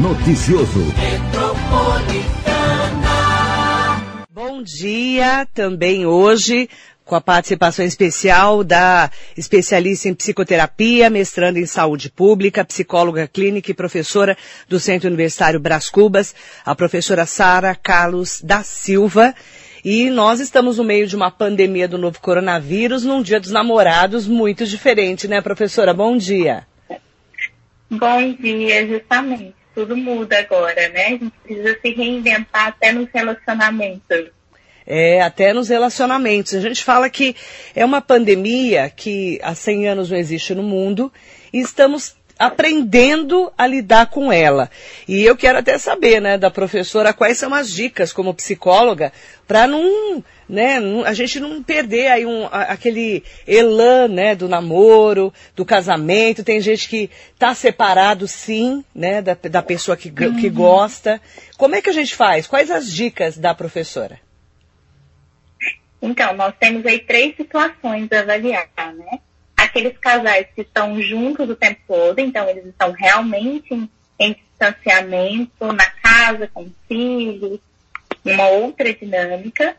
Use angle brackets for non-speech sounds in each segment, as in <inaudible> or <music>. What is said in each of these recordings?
Noticioso. Bom dia, também hoje com a participação especial da especialista em psicoterapia, mestranda em saúde pública, psicóloga clínica e professora do Centro Universitário Brás Cubas, a professora Sara Carlos da Silva. E nós estamos no meio de uma pandemia do novo coronavírus, num dia dos namorados muito diferente, né, professora? Bom dia. Bom dia, justamente. Tudo muda agora, né? A gente precisa se reinventar até nos relacionamentos é, até nos relacionamentos. A gente fala que é uma pandemia que há 100 anos não existe no mundo e estamos aprendendo a lidar com ela. E eu quero até saber, né, da professora, quais são as dicas como psicóloga para não, né, a gente não perder aí um, aquele elan, né, do namoro, do casamento. Tem gente que está separado, sim, né, da, da pessoa que, que uhum. gosta. Como é que a gente faz? Quais as dicas da professora? Então, nós temos aí três situações a avaliar, né? Aqueles casais que estão juntos o tempo todo, então eles estão realmente em, em distanciamento, na casa, com filhos, uma outra dinâmica.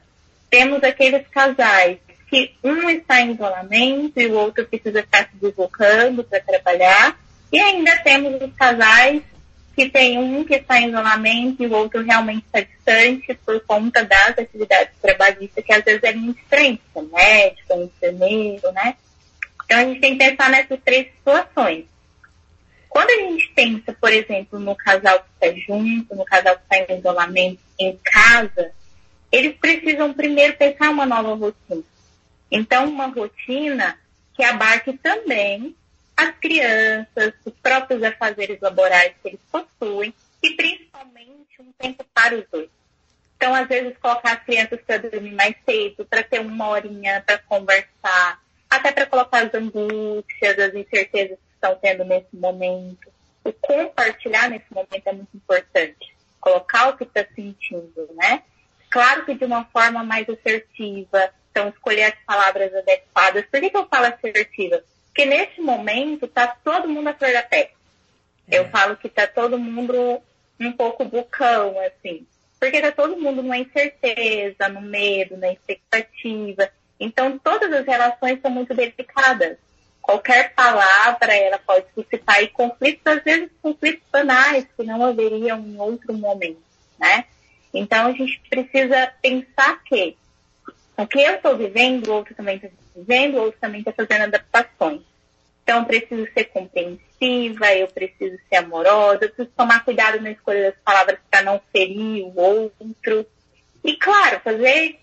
Temos aqueles casais que um está em isolamento e o outro precisa estar se deslocando para trabalhar. E ainda temos os casais que tem um que está em isolamento e o outro realmente está distante por conta das atividades trabalhistas, que às vezes é muito diferente, médico, é enfermeiro, né? Então a gente tem que pensar nessas três situações. Quando a gente pensa, por exemplo, no casal que está junto, no casal que está em isolamento em casa, eles precisam primeiro pensar uma nova rotina. Então, uma rotina que abarque também as crianças, os próprios afazeres laborais que eles possuem e principalmente um tempo para os dois. Então, às vezes, colocar as crianças para dormir mais cedo, para ter uma horinha para conversar, até para colocar as angústias, as incertezas que estão tendo nesse momento. O compartilhar nesse momento é muito importante. Colocar o que está sentindo, né? Claro que de uma forma mais assertiva. Então, escolher as palavras adequadas. Por que, que eu falo assertiva? Porque nesse momento está todo mundo a flor da pele. É. Eu falo que está todo mundo um pouco bucão, assim. Porque está todo mundo numa incerteza, no medo, na expectativa. Então, todas as relações são muito delicadas. Qualquer palavra, ela pode suscitar conflitos, às vezes conflitos banais, que não haveriam em outro momento, né? Então, a gente precisa pensar que o que eu estou vivendo, o outro também está vivendo, o outro também está fazendo adaptações. Então, eu preciso ser compreensiva, eu preciso ser amorosa, eu preciso tomar cuidado na escolha das palavras para não ferir o outro. E, claro, fazer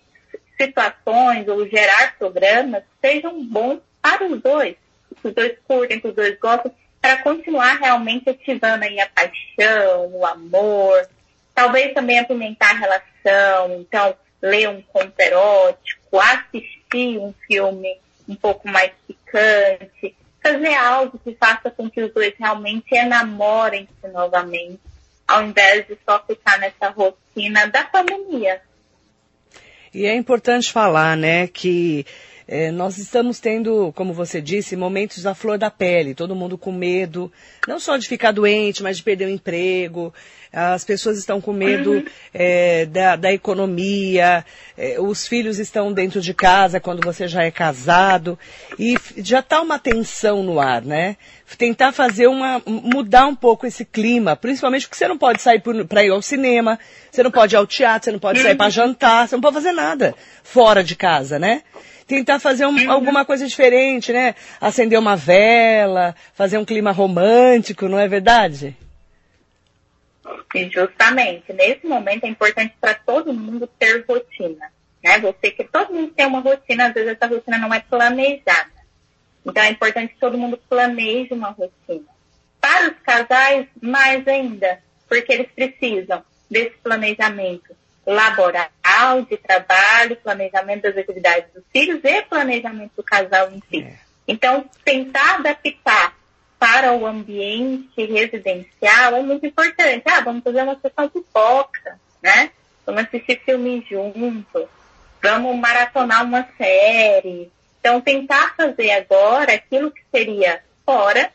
situações ou gerar programas sejam bons para os dois, que os dois curtem, que os dois gostem, para continuar realmente ativando aí a paixão, o amor, talvez também apimentar a relação, então ler um conto erótico, assistir um filme um pouco mais picante, fazer algo que faça com que os dois realmente enamorem-se novamente, ao invés de só ficar nessa rotina da pandemia. E é importante falar, né, que é, nós estamos tendo, como você disse, momentos da flor da pele, todo mundo com medo, não só de ficar doente, mas de perder o emprego. As pessoas estão com medo uhum. é, da, da, economia, é, os filhos estão dentro de casa quando você já é casado. E já está uma tensão no ar, né? Tentar fazer uma. mudar um pouco esse clima, principalmente porque você não pode sair para ir ao cinema, você não pode ir ao teatro, você não pode sair para uhum. jantar, você não pode fazer nada fora de casa, né? tentar fazer um, uhum. alguma coisa diferente, né? Acender uma vela, fazer um clima romântico, não é verdade? E justamente, nesse momento é importante para todo mundo ter rotina. Né? Você que todo mundo tem uma rotina, às vezes essa rotina não é planejada. Então é importante que todo mundo planeje uma rotina. Para os casais, mais ainda, porque eles precisam desse planejamento laboral, de trabalho, planejamento das atividades dos filhos e planejamento do casal em si. É. Então, tentar adaptar para o ambiente residencial é muito importante. Ah, vamos fazer uma sessão de foca, né? Vamos assistir filme junto, vamos maratonar uma série. Então, tentar fazer agora aquilo que seria fora,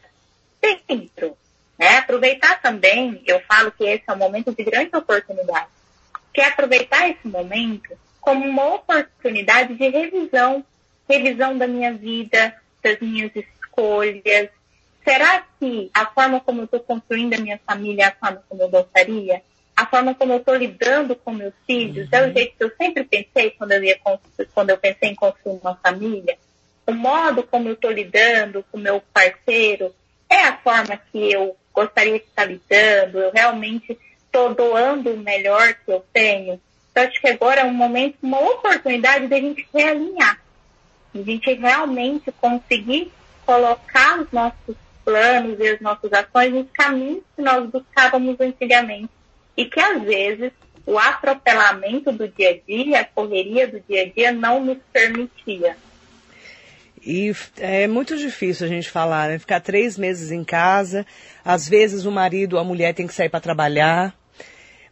dentro. É, aproveitar também, eu falo que esse é um momento de grande oportunidade, que é aproveitar esse momento como uma oportunidade de revisão, revisão da minha vida, das minhas escolhas. Será que a forma como eu estou construindo a minha família é a forma como eu gostaria? A forma como eu estou lidando com meus filhos uhum. é o uhum. jeito que eu sempre pensei quando eu, ia, quando eu pensei em construir uma família? O modo como eu estou lidando com meu parceiro é a forma que eu gostaria de estar lidando? Eu realmente estou doando o melhor que eu tenho? Então, acho que agora é um momento, uma oportunidade de a gente realinhar, a gente realmente conseguir colocar os nossos planos e as nossas ações nos caminhos que nós buscávamos antigamente. E que, às vezes, o atropelamento do dia a dia, a correria do dia a dia, não nos permitia. E é muito difícil a gente falar, né? Ficar três meses em casa, às vezes o marido ou a mulher tem que sair para trabalhar,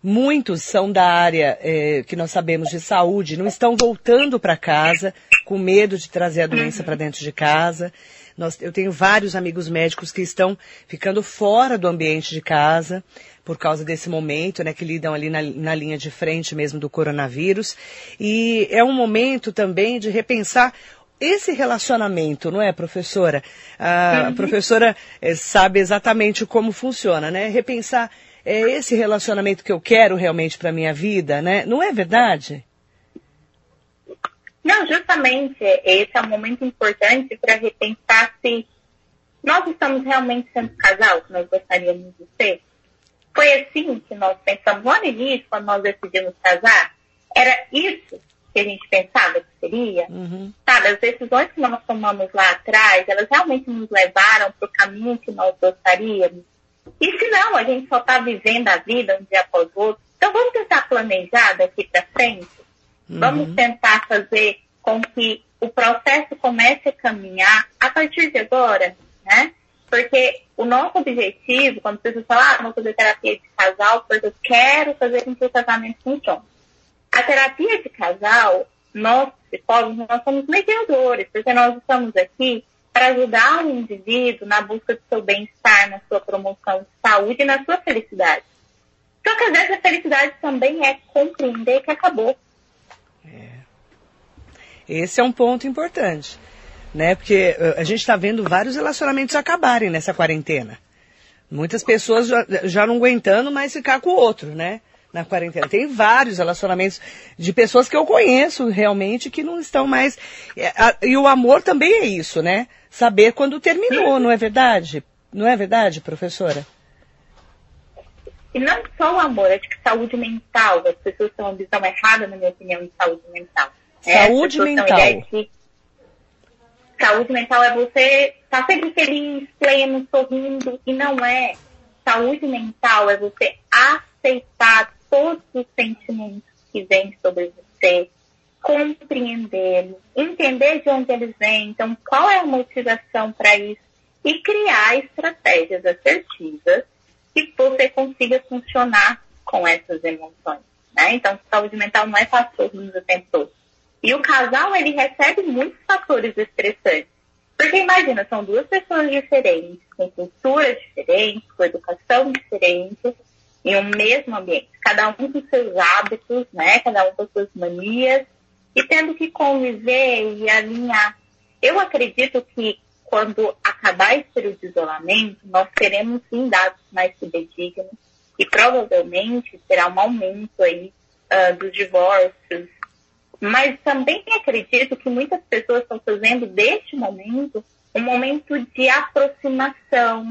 Muitos são da área é, que nós sabemos de saúde, não estão voltando para casa com medo de trazer a doença para dentro de casa. Nós, eu tenho vários amigos médicos que estão ficando fora do ambiente de casa por causa desse momento, né, que lidam ali na, na linha de frente mesmo do coronavírus. E é um momento também de repensar esse relacionamento, não é, professora? A, uhum. professora é, sabe exatamente como funciona, né? Repensar é esse relacionamento que eu quero realmente para minha vida, né? Não é verdade? Não, justamente esse é um momento importante para repensar se nós estamos realmente sendo casal que nós gostaríamos de ser. Foi assim que nós pensamos lá no início, quando nós decidimos casar? Era isso que a gente pensava que seria? Uhum. Sabe, as decisões que nós tomamos lá atrás, elas realmente nos levaram para o caminho que nós gostaríamos? E se não, a gente só está vivendo a vida um dia após o outro. Então vamos tentar planejar daqui para frente. Uhum. Vamos tentar fazer com que o processo comece a caminhar a partir de agora, né? Porque o nosso objetivo, quando você fala, ah, vou fazer terapia de casal, porque eu quero fazer com que o casamento funcione. A terapia de casal, nós, psicólogos, nós somos mediadores, porque nós estamos aqui para ajudar o indivíduo na busca do seu bem-estar, na sua promoção de saúde e na sua felicidade. Só que às vezes a felicidade também é compreender que acabou. Esse é um ponto importante, né? Porque eh, a gente está vendo vários relacionamentos acabarem nessa quarentena. Muitas pessoas já, já não aguentando mais ficar com o outro, né? na quarentena. Tem vários relacionamentos de pessoas que eu conheço realmente que não estão mais. É, e o amor também é isso, né? Saber quando terminou, não é verdade? Não é verdade, professora? E não só o amor, acho que saúde mental. As pessoas têm uma visão errada, na minha opinião, de saúde mental. É, saúde mental. Que saúde mental é você estar tá sempre feliz, pleno, sorrindo, e não é. Saúde mental é você aceitar todos os sentimentos que vêm sobre você, compreendê-los, entender de onde eles vêm, então qual é a motivação para isso e criar estratégias assertivas que você consiga funcionar com essas emoções. Né? Então, saúde mental não é fácil o tempo todo. E o casal, ele recebe muitos fatores estressantes. Porque imagina, são duas pessoas diferentes, com culturas diferentes, com educação diferente, em um mesmo ambiente, cada um com seus hábitos, né? Cada um com suas manias e tendo que conviver e alinhar. Eu acredito que quando acabar esse período de isolamento, nós teremos sim dados mais fidedignos e provavelmente terá um aumento aí uh, dos divórcios. Mas também acredito que muitas pessoas estão fazendo deste momento um momento de aproximação,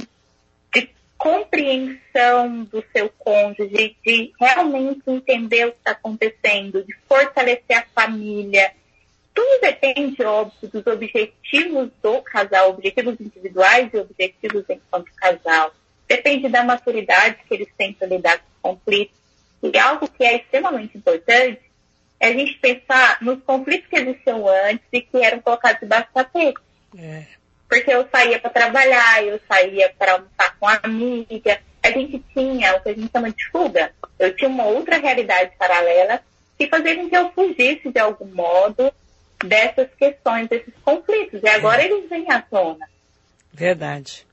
compreensão do seu cônjuge, de realmente entender o que está acontecendo, de fortalecer a família. Tudo depende, óbvio, dos objetivos do casal, objetivos individuais e objetivos enquanto casal. Depende da maturidade que eles têm para lidar com conflitos. E algo que é extremamente importante é a gente pensar nos conflitos que existiam antes e que eram colocados debaixo do tapete. É porque eu saía para trabalhar, eu saía para almoçar com a amiga. A gente tinha o que a gente chama de fuga. Eu tinha uma outra realidade paralela que fazia com que eu fugisse de algum modo dessas questões, desses conflitos. E agora eles vêm à tona. Verdade.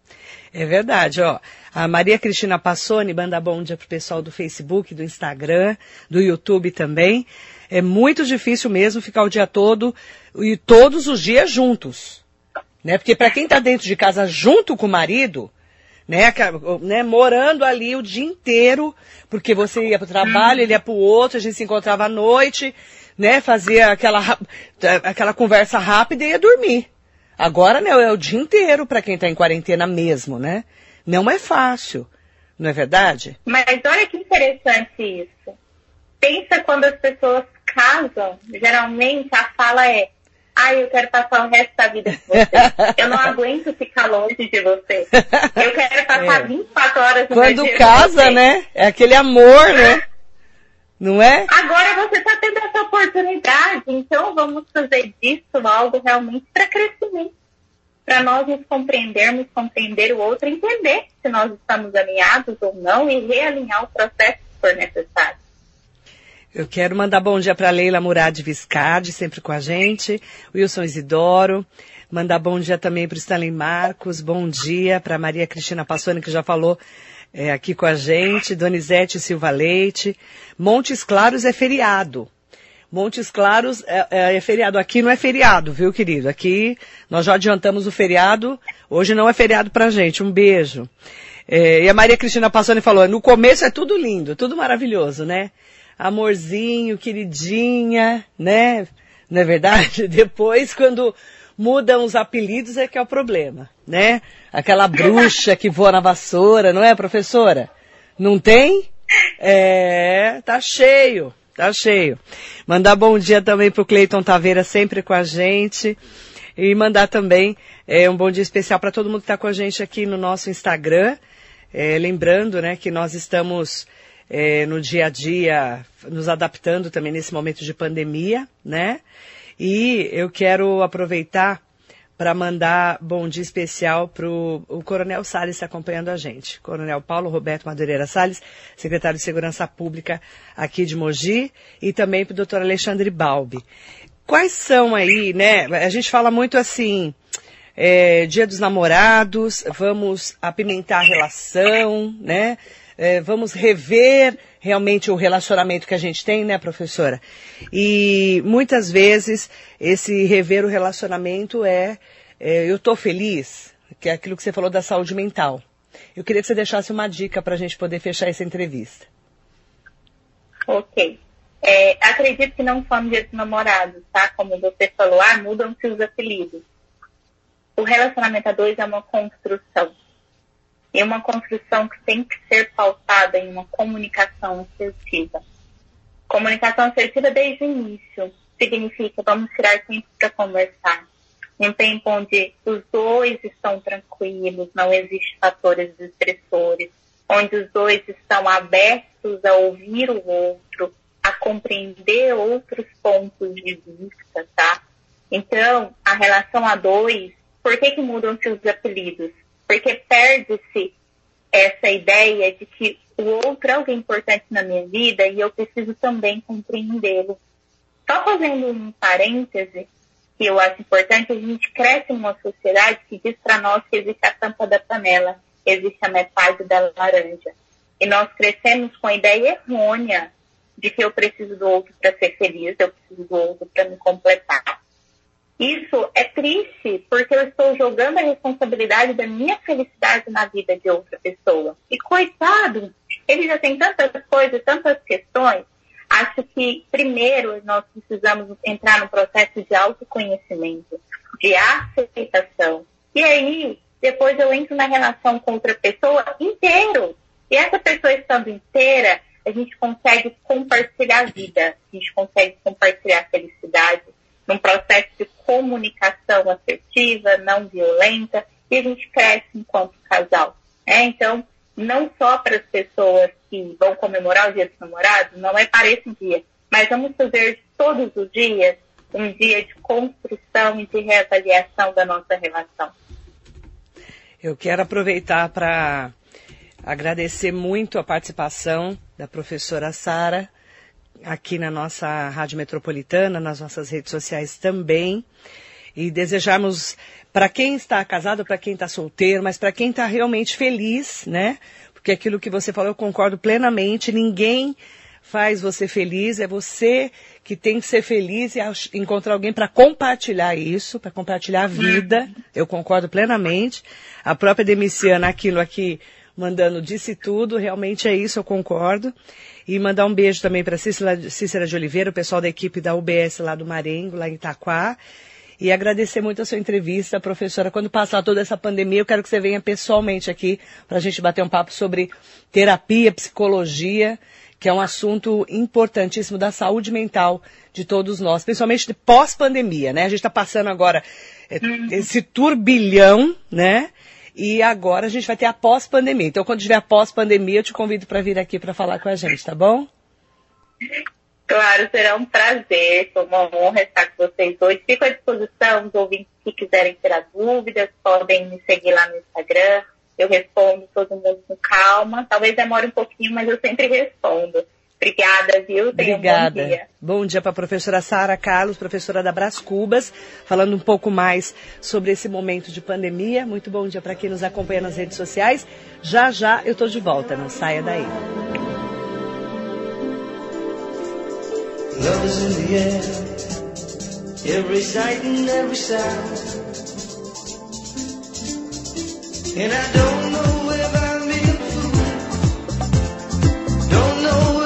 É verdade, ó. A Maria Cristina Passoni manda bom dia pro pessoal do Facebook, do Instagram, do YouTube também. É muito difícil mesmo ficar o dia todo e todos os dias juntos. Né? Porque para quem está dentro de casa junto com o marido, né, né, morando ali o dia inteiro, porque você ia para o trabalho, ele ia para o outro, a gente se encontrava à noite, né, fazia aquela, aquela conversa rápida e ia dormir. Agora, né, é o dia inteiro para quem está em quarentena mesmo, né? Não é fácil, não é verdade? Mas olha que interessante isso. Pensa quando as pessoas casam, geralmente a fala é Ai, eu quero passar o resto da vida com você. <laughs> Eu não aguento ficar longe de você. Eu quero <laughs> passar é. 24 horas no Quando casa, né? É aquele amor, né? <laughs> Não é? Agora você está tendo essa oportunidade, então vamos fazer disso algo realmente para crescimento. Para nós nos compreendermos, compreender o outro, entender se nós estamos alinhados ou não e realinhar o processo se for necessário. Eu quero mandar bom dia para Leila Murad Viscardi, sempre com a gente, Wilson Isidoro, mandar bom dia também para o Stanley Marcos, bom dia para Maria Cristina Passoni, que já falou é, aqui com a gente, Donizete Silva Leite. Montes Claros é feriado. Montes Claros é, é, é, feriado. Aqui não é feriado, viu, querido? Aqui nós já adiantamos o feriado. Hoje não é feriado pra gente. Um beijo. É, e a Maria Cristina Passoni falou, no começo é tudo lindo, tudo maravilhoso, né? amorzinho, queridinha, né? Não é verdade? <laughs> Depois, quando mudam os apelidos, é que é o problema, né? Aquela bruxa que voa na vassoura, não é, professora? Não tem? É, tá cheio, tá cheio. Mandar bom dia também pro Cleiton Taveira, sempre com a gente. E mandar também é, um bom dia especial para todo mundo que está com a gente aqui no nosso Instagram. É, lembrando, né, que nós estamos é, no dia a dia, nos adaptando também nesse momento de pandemia, né? E eu quero aproveitar para mandar bom dia especial para o Coronel Salles acompanhando a gente. Coronel Paulo Roberto Madureira Salles, secretário de Segurança Pública aqui de Mogi, e também para o doutor Alexandre Balbi. Quais são aí, né? A gente fala muito assim, é, dia dos namorados, vamos apimentar a relação, né? É, vamos rever realmente o relacionamento que a gente tem, né, professora? E muitas vezes esse rever o relacionamento é, é eu estou feliz, que é aquilo que você falou da saúde mental. Eu queria que você deixasse uma dica para a gente poder fechar essa entrevista. Ok. É, acredito que não dia dos namorados, tá? Como você falou, ah, mudam-se os apelidos. O relacionamento a dois é uma construção e uma construção que tem que ser pautada em uma comunicação assertiva. Comunicação assertiva desde o início significa vamos tirar tempo para conversar. Um tempo onde os dois estão tranquilos, não existem fatores estressores, onde os dois estão abertos a ouvir o outro, a compreender outros pontos de vista, tá? Então, a relação a dois, por que, que mudam-se os apelidos? Porque perde-se essa ideia de que o outro é alguém importante na minha vida e eu preciso também compreendê-lo. Só fazendo um parêntese, que eu acho importante, a gente cresce numa sociedade que diz para nós que existe a tampa da panela, existe a metade da laranja. E nós crescemos com a ideia errônea de que eu preciso do outro para ser feliz, eu preciso do outro para me completar. Isso é triste, porque eu estou jogando a responsabilidade da minha felicidade na vida de outra pessoa. E coitado, ele já tem tantas coisas, tantas questões. Acho que primeiro nós precisamos entrar no processo de autoconhecimento, de aceitação. E aí, depois eu entro na relação com outra pessoa inteiro. E essa pessoa estando inteira, a gente consegue compartilhar a vida, a gente consegue compartilhar a felicidade, num processo de comunicação assertiva, não violenta, e a gente cresce enquanto casal. Né? Então, não só para as pessoas que vão comemorar o Dia dos Namorados, não é para esse dia, mas vamos fazer todos os dias um dia de construção e de reavaliação da nossa relação. Eu quero aproveitar para agradecer muito a participação da professora Sara aqui na nossa Rádio Metropolitana, nas nossas redes sociais também. E desejamos para quem está casado, para quem está solteiro, mas para quem está realmente feliz, né? Porque aquilo que você falou, eu concordo plenamente. Ninguém faz você feliz, é você que tem que ser feliz e encontrar alguém para compartilhar isso, para compartilhar a vida. Eu concordo plenamente. A própria Demiciana, aquilo aqui, mandando disse tudo, realmente é isso, eu concordo. E mandar um beijo também para Cícera, Cícera de Oliveira, o pessoal da equipe da UBS lá do Marengo, lá em Itaquá. E agradecer muito a sua entrevista, professora. Quando passar toda essa pandemia, eu quero que você venha pessoalmente aqui para a gente bater um papo sobre terapia, psicologia, que é um assunto importantíssimo da saúde mental de todos nós, principalmente pós-pandemia, né? A gente está passando agora eh, esse turbilhão, né? E agora a gente vai ter a pós-pandemia. Então, quando tiver a pós-pandemia, eu te convido para vir aqui para falar com a gente, tá bom? Claro, será um prazer, foi uma honra estar com vocês hoje. Fico à disposição, os ouvintes que quiserem tirar dúvidas, podem me seguir lá no Instagram. Eu respondo todo mundo com calma. Talvez demore um pouquinho, mas eu sempre respondo. Obrigada, viu? Tenha Obrigada. Um bom dia. Bom dia para a professora Sara Carlos, professora da Brás Cubas, falando um pouco mais sobre esse momento de pandemia. Muito bom dia para quem nos acompanha nas redes sociais. Já já eu estou de volta, não saia daí. Love is in the air, every sight and every sound. And I don't know if I'm being fooled, don't know